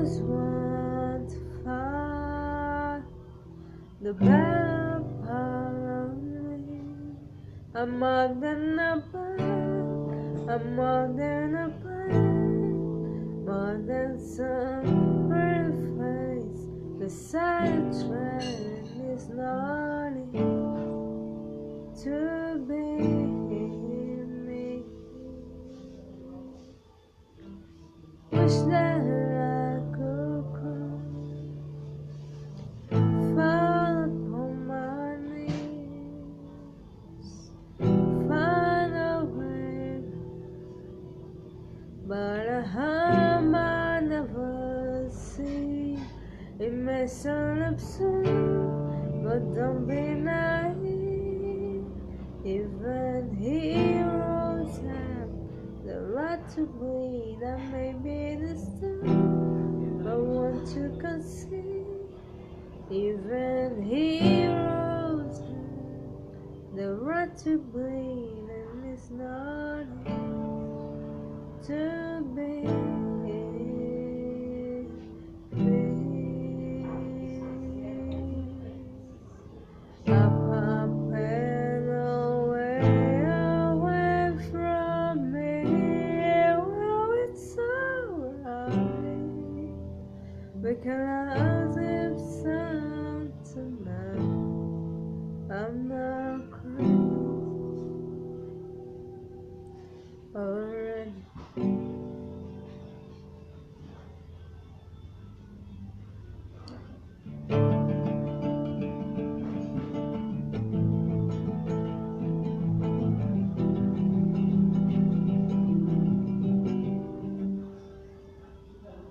was once far, the vampire. I'm more than a bird, I'm more than a bird, more than some perfect. The side train is lonely to be. me. wish that but I. It may sound absurd, but don't be naive. Even heroes have the right to bleed. I may be disturbed, but want to concede. Even heroes have the right to bleed, and it's not to Because if sometime I'm not crazy. Oh,